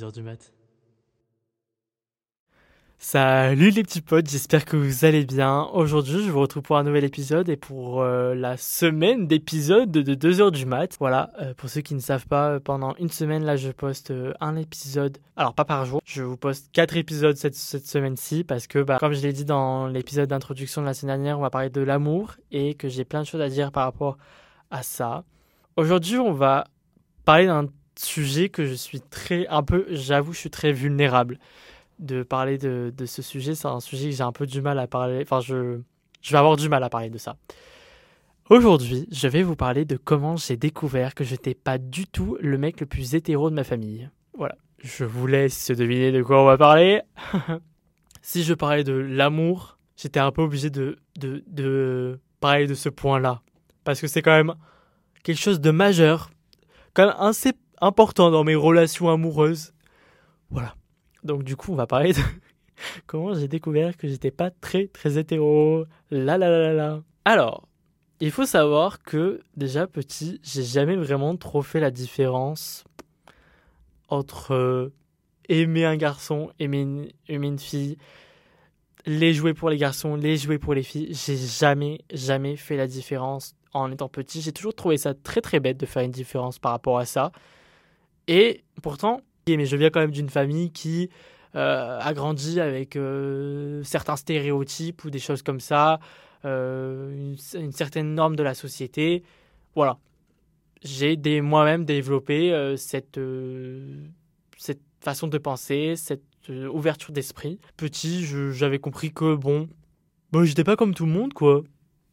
2h du mat. Salut les petits potes, j'espère que vous allez bien. Aujourd'hui, je vous retrouve pour un nouvel épisode et pour euh, la semaine d'épisodes de 2h du mat. Voilà, euh, pour ceux qui ne savent pas, pendant une semaine, là, je poste euh, un épisode. Alors, pas par jour, je vous poste quatre épisodes cette, cette semaine-ci parce que, bah, comme je l'ai dit dans l'épisode d'introduction de la semaine dernière, on va parler de l'amour et que j'ai plein de choses à dire par rapport à ça. Aujourd'hui, on va parler d'un sujet que je suis très, un peu, j'avoue, je suis très vulnérable de parler de, ce sujet. C'est un sujet que j'ai un peu du mal à parler. Enfin, je, je vais avoir du mal à parler de ça. Aujourd'hui, je vais vous parler de comment j'ai découvert que je n'étais pas du tout le mec le plus hétéro de ma famille. Voilà. Je vous laisse deviner de quoi on va parler. si je parlais de l'amour, j'étais un peu obligé de, de, de parler de ce point-là. Parce que c'est quand même quelque chose de majeur, quand même important dans mes relations amoureuses. Voilà. Donc du coup, on va parler de comment j'ai découvert que j'étais pas très très hétéro. La la la la. Alors, il faut savoir que déjà petit, j'ai jamais vraiment trop fait la différence entre euh, aimer un garçon, aimer une, aimer une fille, les jouer pour les garçons, les jouer pour les filles. J'ai jamais jamais fait la différence en étant petit. J'ai toujours trouvé ça très très bête de faire une différence par rapport à ça. Et pourtant, mais je viens quand même d'une famille qui euh, a grandi avec euh, certains stéréotypes ou des choses comme ça, euh, une, une, certaine norme de la société. Voilà. J'ai moi-même développé cette, cette façon de penser, cette ouverture d'esprit. Petit, j'avais compris que, bon, bon j'étais pas comme tout le monde, quoi.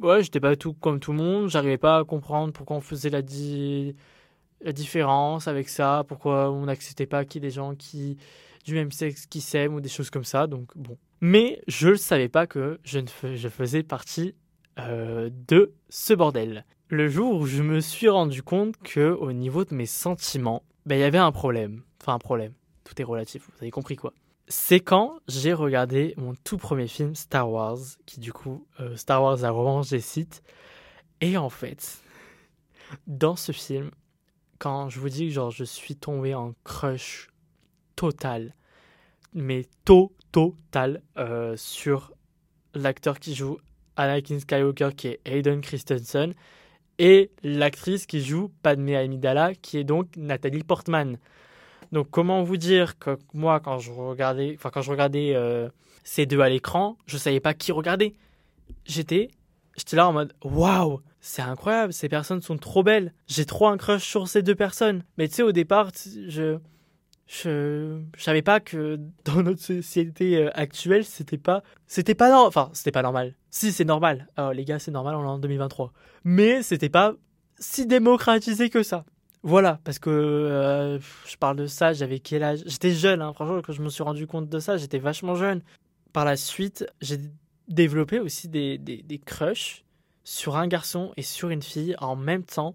Ouais, j'étais pas tout comme tout le monde, j'arrivais pas à comprendre pourquoi on faisait la, di la différence avec ça, pourquoi on n'acceptait pas qu'il y ait des gens qui du même sexe qui s'aiment ou des choses comme ça? Donc bon. Mais je ne savais pas que je, ne je faisais partie euh, de ce bordel. Le jour où je me suis rendu compte que au niveau de mes sentiments, ben, il y avait un problème. Enfin un problème. Tout est relatif, vous avez compris quoi. C'est quand j'ai regardé mon tout premier film Star Wars, qui du coup euh, Star Wars la revanche des sites. Et en fait, dans ce film, quand je vous dis que genre je suis tombé en crush total, mais total, euh, sur l'acteur qui joue Anakin Skywalker qui est Hayden Christensen et l'actrice qui joue Padmé Amidala qui est donc Nathalie Portman. Donc comment vous dire que moi quand je regardais, enfin quand je regardais euh, ces deux à l'écran, je savais pas qui regarder. J'étais, j'étais là en mode waouh, c'est incroyable, ces personnes sont trop belles. J'ai trop un crush sur ces deux personnes. Mais tu sais, au départ, je, je, je savais pas que dans notre société euh, actuelle, c'était pas, c'était pas normal. Enfin, c'était pas normal. Si, c'est normal. Alors, les gars, c'est normal, on est en 2023. Mais c'était pas si démocratisé que ça. Voilà, parce que euh, je parle de ça, j'avais quel âge? J'étais jeune, hein, franchement, quand je me suis rendu compte de ça, j'étais vachement jeune. Par la suite, j'ai développé aussi des, des, crushs sur un garçon et sur une fille en même temps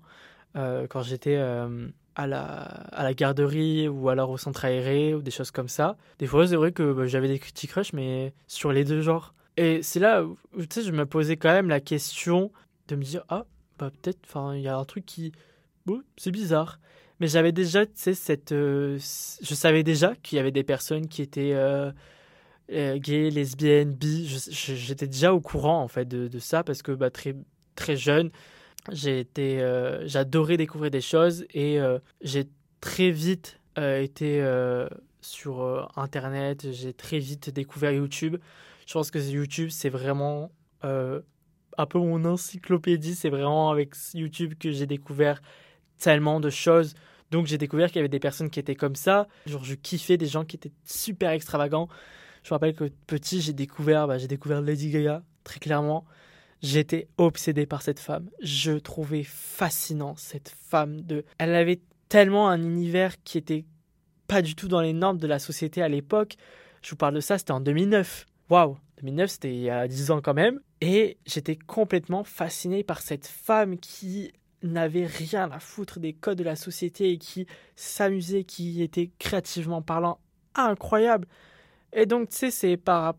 euh, quand j'étais euh, à, la, à la garderie ou alors au centre aéré ou des choses comme ça. Des fois, c'est vrai que bah, j'avais des petits crushs, mais sur les deux genres. Et c'est là où je me posais quand même la question de me dire Ah, bah, peut-être, il y a un truc qui. Bon, c'est bizarre. Mais j'avais déjà, tu sais, cette. Euh, je savais déjà qu'il y avait des personnes qui étaient gay, lesbienne, bi. J'étais déjà au courant en fait de, ça parce que bah, très très jeune, euh, j'adorais découvrir des choses et euh, j'ai très vite été sur internet. J'ai très vite découvert YouTube. Je pense que YouTube c'est vraiment un peu mon encyclopédie. C'est vraiment avec YouTube que j'ai découvert tellement de choses. Donc j'ai découvert qu'il y avait des personnes qui étaient comme ça. Genre je kiffais des gens qui étaient super extravagants. Je me rappelle que petit, j'ai découvert, bah, j'ai découvert Lady Gaga, très clairement. J'étais obsédé par cette femme. Je trouvais fascinant cette femme. De... Elle avait tellement un univers qui était pas du tout dans les normes de la société à l'époque. Je vous parle de ça, c'était en 2009. Waouh 2009, c'était il y a 10 ans quand même. Et j'étais complètement fasciné par cette femme qui n'avait rien à foutre des codes de la société et qui s'amusait, qui était créativement parlant incroyable. Et donc, tu sais, c'est par,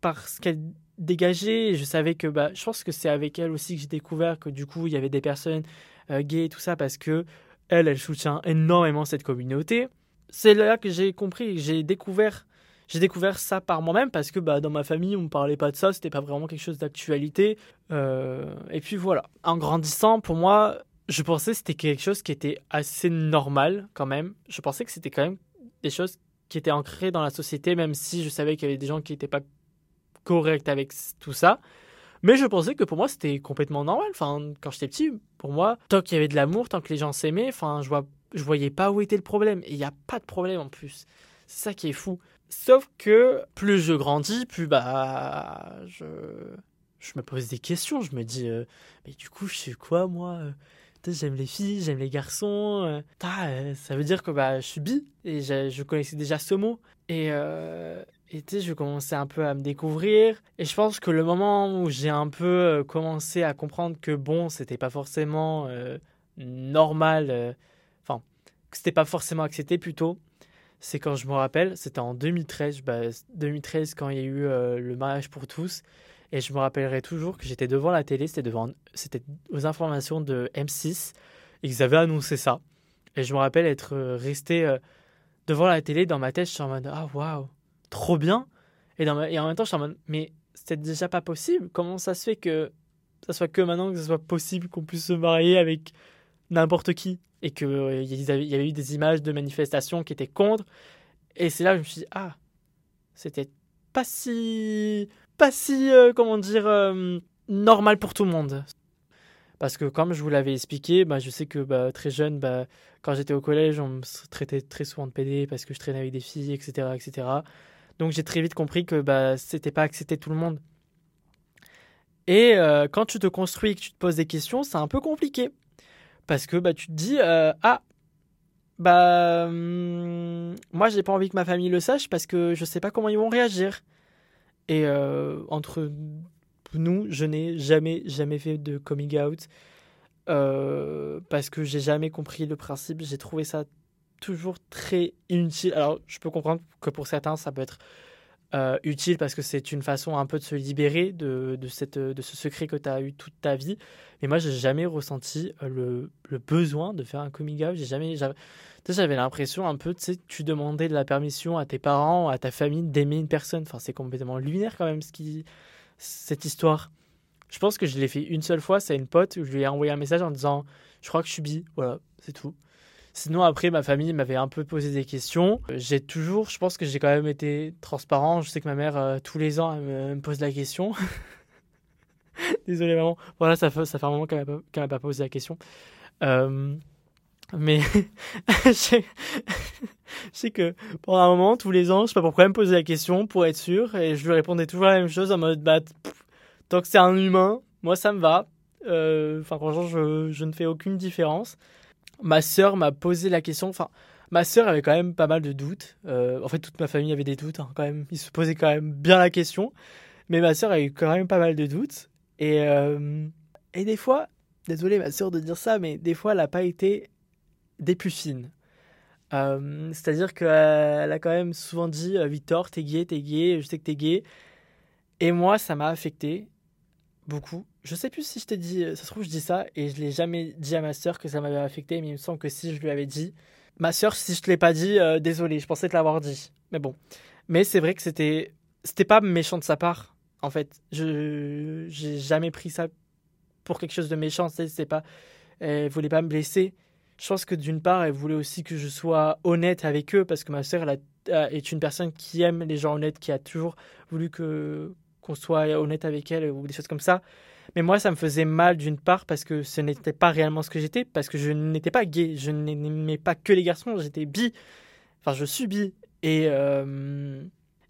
par ce qu'elle dégageait. Je savais que, bah, je pense que c'est avec elle aussi que j'ai découvert que du coup, il y avait des personnes euh, gays et tout ça parce que elle, elle soutient énormément cette communauté. c'est là que j'ai compris, j'ai découvert j'ai découvert ça par moi-même parce que bah, dans ma famille, on ne parlait pas de ça, c'était pas vraiment quelque chose d'actualité. Euh, et puis voilà, en grandissant, pour moi, je pensais que c'était quelque chose qui était assez normal quand même. Je pensais que c'était quand même des choses qui étaient ancrées dans la société, même si je savais qu'il y avait des gens qui n'étaient pas corrects avec tout ça. Mais je pensais que pour moi, c'était complètement normal. Enfin, quand j'étais petit, pour moi, tant qu'il y avait de l'amour, tant que les gens s'aimaient, enfin, je vois, je voyais pas où était le problème. Et il n'y a pas de problème en plus. C'est ça qui est fou. Sauf que plus je grandis, plus bah je, je me pose des questions. Je me dis, euh, mais du coup, je sais quoi moi euh, J'aime les filles, j'aime les garçons. Euh, ça veut dire que bah, je suis bi et je, connaissais déjà ce mot. Et, et tu sais, je commençais un peu à me découvrir. Et je pense que le moment où j'ai un peu commencé à comprendre que bon, c'était pas forcément normal, enfin, que c'était pas forcément accepté plutôt, c'est quand je me rappelle, c'était en 2013, 2013 bah, quand il y a eu euh, le mariage pour tous. Et je me rappellerai toujours que j'étais devant la télé, c'était devant, c'était aux informations de M6, et ils avaient annoncé ça. Et je me rappelle être euh, resté euh, devant la télé, dans ma tête, je suis en mode ah waouh, trop bien. Et, dans et en même temps, je suis en mode mais c'était déjà pas possible. Comment ça se fait que ça soit que maintenant que ce soit possible qu'on puisse se marier avec n'importe qui? Et qu'il euh, y avait eu des images de manifestations qui étaient contre. Et c'est là que je me suis dit, ah, c'était pas si, pas si, euh, comment dire, euh, normal pour tout le monde. Parce que comme je vous l'avais expliqué, bah, je sais que bah, très jeune, bah, quand j'étais au collège, on me traitait très souvent de PD parce que je traînais avec des filles, etc. etc. Donc j'ai très vite compris que bah, c'était pas accepté tout le monde. Et quand tu te construis et que tu te poses des questions, c'est un peu compliqué. Parce que tu te dis, euh, ah, bah, hum, moi, j'ai pas envie que ma famille le sache parce que je sais pas comment ils vont réagir. Et euh, entre nous, je n'ai jamais, jamais fait de coming out euh, parce que j'ai jamais compris le principe. J'ai trouvé ça toujours très inutile. Alors, je peux comprendre que pour certains, ça peut être euh, utile parce que c'est une façon un peu de se libérer de, de, cette, de ce secret que tu as eu toute ta vie. Mais moi, j'ai jamais ressenti euh, le, le, besoin de faire un coming out. J'ai jamais, j'avais l'impression un peu, tu sais, tu demandais de la permission à tes parents, à ta famille d'aimer une personne. Enfin, c'est complètement lunaire quand même ce qui, cette histoire. Je pense que je l'ai fait une seule fois. C'est une pote où je lui ai envoyé un message en disant, je crois que je suis bi. Voilà, c'est tout. Sinon, après, ma famille m'avait un peu posé des questions. J'ai toujours, je pense que j'ai quand même été transparent. Je sais que ma mère, euh, tous les ans, elle me, pose la question. Désolé, maman. Voilà, ça fait, ça fait un moment qu'elle m'a pas, posé la question. Euh, mais je sais que pendant un moment, tous les ans, je sais pas pourquoi elle me posait la question pour être sûr. Et je lui répondais toujours la même chose en mode, bah, tant que c'est un humain, moi ça me va. Euh, enfin, franchement, je, je ne fais aucune différence ma sœur m'a posé la question. Enfin, ma sœur avait quand même pas mal de doutes. Euh, en fait, toute ma famille avait des doutes. Hein, quand même, ils se posaient quand même bien la question. Mais ma sœur a eu quand même pas mal de doutes. Et, euh, et des fois, désolé ma sœur de dire ça, mais des fois, elle n'a pas été des plus fines. Euh, c'est-à-dire qu'elle a quand même souvent dit Victor, t'es gay, t'es gay, je sais que t'es gay. Et moi, ça m'a affecté beaucoup. Je sais plus si je t'ai dit, ça se trouve, je dis ça et je l'ai jamais dit à ma sœur que ça m'avait affecté, mais il me semble que si je lui avais dit. Ma sœur, si je te l'ai pas dit, euh, désolé, je pensais te l'avoir dit. Mais bon. Mais c'est vrai que c'était c'était pas méchant de sa part, en fait. Je j'ai jamais pris ça pour quelque chose de méchant, c'est pas. Elle voulait pas me blesser. Je pense que d'une part, elle voulait aussi que je sois honnête avec eux, parce que ma sœur, elle est une personne qui aime les gens honnêtes, qui a toujours voulu que qu'on soit honnête avec elle ou des choses comme ça. Mais moi, ça me faisait mal d'une part parce que ce n'était pas réellement ce que j'étais, parce que je n'étais pas gay, je n'aimais pas que les garçons, j'étais bi. Enfin, je suis bi. Et, euh,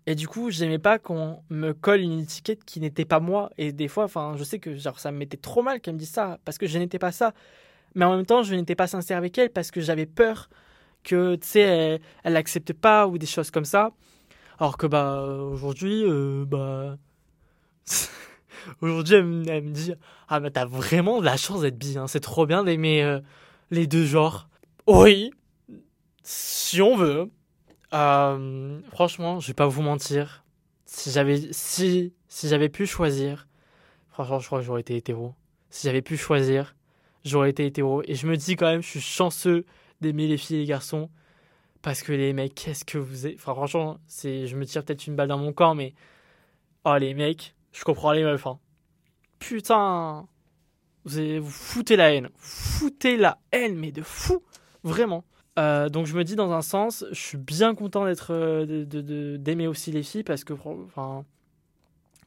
et du coup, j'aimais pas qu'on me colle une étiquette qui n'était pas moi. Et des fois, enfin, je sais que genre, ça me mettait trop mal qu'elle me dise ça, parce que je n'étais pas ça. Mais en même temps, je n'étais pas sincère avec elle parce que j'avais peur que, tu sais, elle n'accepte pas ou des choses comme ça. Alors que, bah, aujourd'hui, euh, bah Aujourd'hui, elle, me dit Ah, mais t'as vraiment de la chance d'être bi, hein. c'est trop bien d'aimer euh, les deux genres. Oui, si on veut. Euh, franchement, je vais pas vous mentir. Si j'avais si, si j'avais pu choisir, franchement, je crois que j'aurais été hétéro. Si j'avais pu choisir, j'aurais été hétéro. Et je me dis quand même, je suis chanceux d'aimer les filles et les garçons. Parce que les mecs, qu'est-ce que vous êtes? Enfin, franchement, je me tire peut-être une balle dans mon corps, mais. Oh, les mecs, je comprends les meufs. Hein. Putain. Vous, avez... vous foutez la haine. Foutez la haine, mais de fou. Vraiment. Euh, donc je me dis dans un sens, je suis bien content d'être euh, d'aimer aussi les filles parce que enfin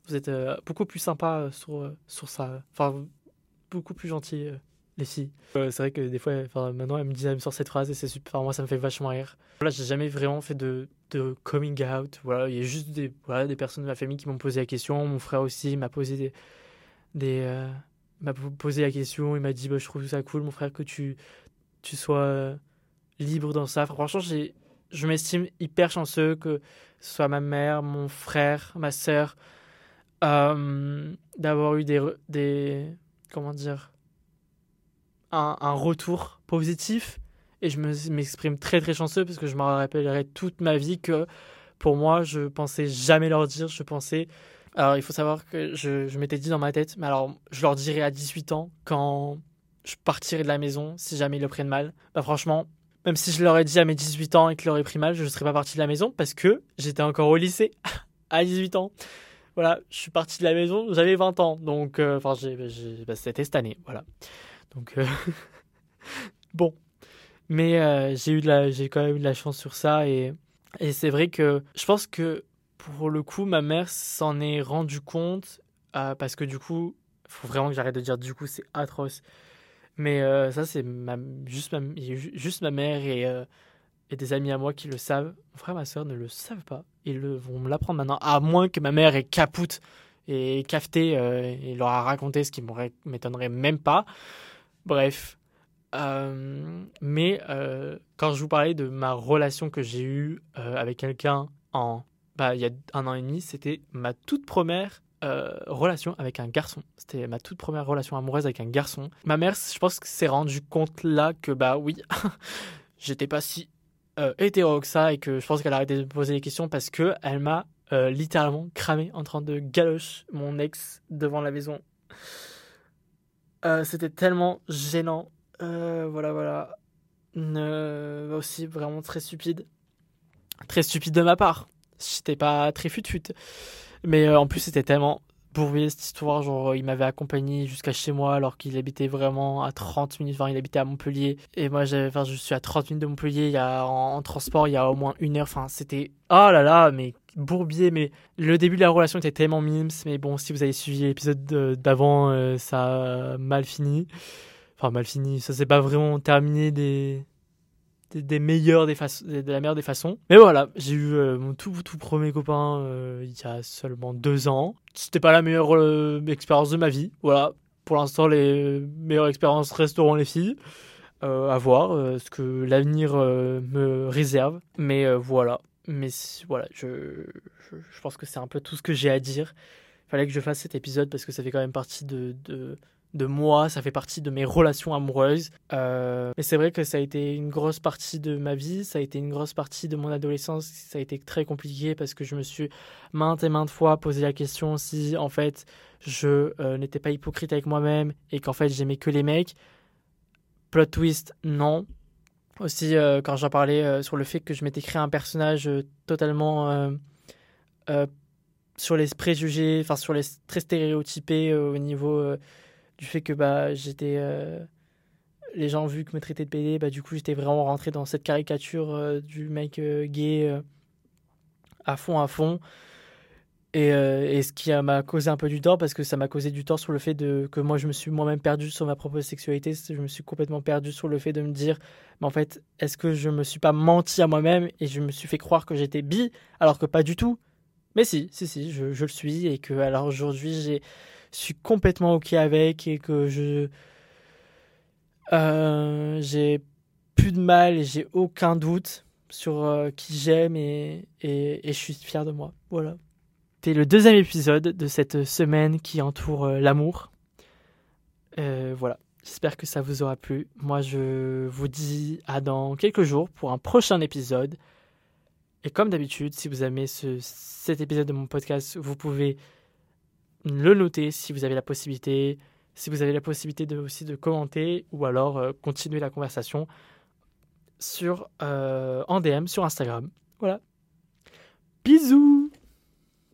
vous êtes euh, beaucoup plus sympa sur sur ça, enfin beaucoup plus gentil les filles. c'est vrai que des fois, maintenant elle me dit, elle me sort cette phrase et c'est super. moi ça me fait vachement rire. Voilà, j'ai jamais vraiment fait de de coming out. Voilà, il y a juste des voilà des personnes de ma famille qui m'ont posé la question. Mon frère aussi m'a posé des des m'a posé la question. Il m'a dit bah, je trouve ça cool mon frère que tu tu sois libre dans ça. Franchement, j'ai, je m'estime hyper chanceux que ce soit ma mère, mon frère, ma sœur, euh, d'avoir eu des, des. Comment dire un, retour positif. Et je m'exprime très très chanceux parce que je me rappellerai toute ma vie que pour moi, je pensais jamais leur dire. Je pensais. Alors, il faut savoir que je, m'étais dit dans ma tête, mais alors, je leur dirais à 18 ans quand je partirai de la maison si jamais ils le prennent mal. Bah, franchement, même si je leur ai dit à mes 18 ans et qu'ils l'auraient pris mal, je ne serais pas parti de la maison parce que j'étais encore au lycée à 18 ans. Voilà, je suis parti de la maison, j'avais 20 ans. Donc, euh, enfin, bah, c'était cette année. Voilà. Donc, euh, bon. Mais euh, j'ai eu de la, j'ai quand même eu de la chance sur ça et, et c'est vrai que je pense que pour le coup, ma mère s'en est rendu compte parce que du coup, il faut vraiment que j'arrête de dire du coup, c'est atroce. Mais euh, ça, c'est juste, ma, juste ma mère et, euh, et, des amis à moi qui le savent. Mon frère ma soeur ne le savent pas. Ils le, vont me l'apprendre maintenant, à moins que ma mère ait capoute et cafeté euh, et leur a raconté ce qui m'étonnerait même pas. Bref. mais quand je vous parlais de ma relation que j'ai eue avec quelqu'un en bah, il y a un an et demi, c'était ma toute première euh, relation avec un garçon. C'était ma toute première relation amoureuse avec un garçon. Ma mère, je pense s'est rendu compte là que bah oui, j'étais pas si euh, hétéro que ça et que je pense qu'elle a arrêté de me poser des questions parce que elle m'a euh, littéralement cramé en train de galoche mon ex devant la maison. C'était tellement gênant. voilà, voilà. aussi vraiment très stupide. Très stupide de ma part. J'étais pas très fut-fut. Mais euh, en plus, c'était tellement bourbier cette histoire. Genre, il m'avait accompagné jusqu'à chez moi alors qu'il habitait vraiment à 30 minutes. Enfin, il habitait à Montpellier. Et moi, enfin, je suis à 30 minutes de Montpellier. Il y a, en, transport, il y a au moins une heure. Enfin, c'était. Oh là là, mais bourbier. Mais le début de la relation était tellement mimes. Mais bon, si vous avez suivi l'épisode d'avant, euh, ça a mal fini. Enfin, mal fini. Ça s'est pas vraiment terminé des des, meilleurs des de la meilleure des façons. Mais voilà, j'ai eu euh, mon tout, tout premier copain euh, il y a seulement deux ans. C'était pas la meilleure euh, expérience de ma vie. Voilà, pour l'instant, les meilleures expériences resteront les filles. à voir ce que l'avenir me réserve. Mais voilà. Mais voilà, je, je, pense que c'est un peu tout ce que j'ai à dire. Fallait que je fasse cet épisode parce que ça fait quand même partie de de moi, ça fait partie de mes relations amoureuses. Euh, mais c'est vrai que ça a été une grosse partie de ma vie, ça a été une grosse partie de mon adolescence, ça a été très compliqué parce que je me suis maintes et maintes fois posé la question si en fait je euh, n'étais pas hypocrite avec moi-même et qu'en fait j'aimais que les mecs. Plot twist, non. Aussi, euh, quand j'en parlais sur le fait que je m'étais créé un personnage totalement sur les préjugés, enfin sur les très stéréotypés au niveau du fait que bah, j'étais. Euh, les gens vu que me traitaient de PD, bah, du coup, j'étais vraiment rentré dans cette caricature euh, du mec euh, gay à fond, à fond. Et, et, ce qui m'a causé un peu du tort, parce que ça m'a causé du tort sur le fait de, que moi je me suis moi-même perdu sur ma propre sexualité, je me suis complètement perdu sur le fait de me dire, mais en fait, est-ce que je me suis pas menti à moi-même et je me suis fait croire que j'étais bi, alors que pas du tout? Mais si, si, si, je, le suis, et que alors aujourd'hui j'ai suis complètement ok avec et que je euh, j'ai plus de mal et j'ai aucun doute sur euh, qui j'aime et, et, je suis fier de moi. Voilà. C'était le deuxième épisode de cette semaine qui entoure euh, l'amour. voilà. J'espère que ça vous aura plu. Moi, je vous dis à dans quelques jours pour un prochain épisode. Et comme d'habitude, si vous aimez ce, cet épisode de mon podcast, vous pouvez le noter si vous avez la possibilité, si vous avez la possibilité de, aussi de commenter ou alors euh, continuer la conversation. sur, en DM sur Instagram. Voilà. Bisous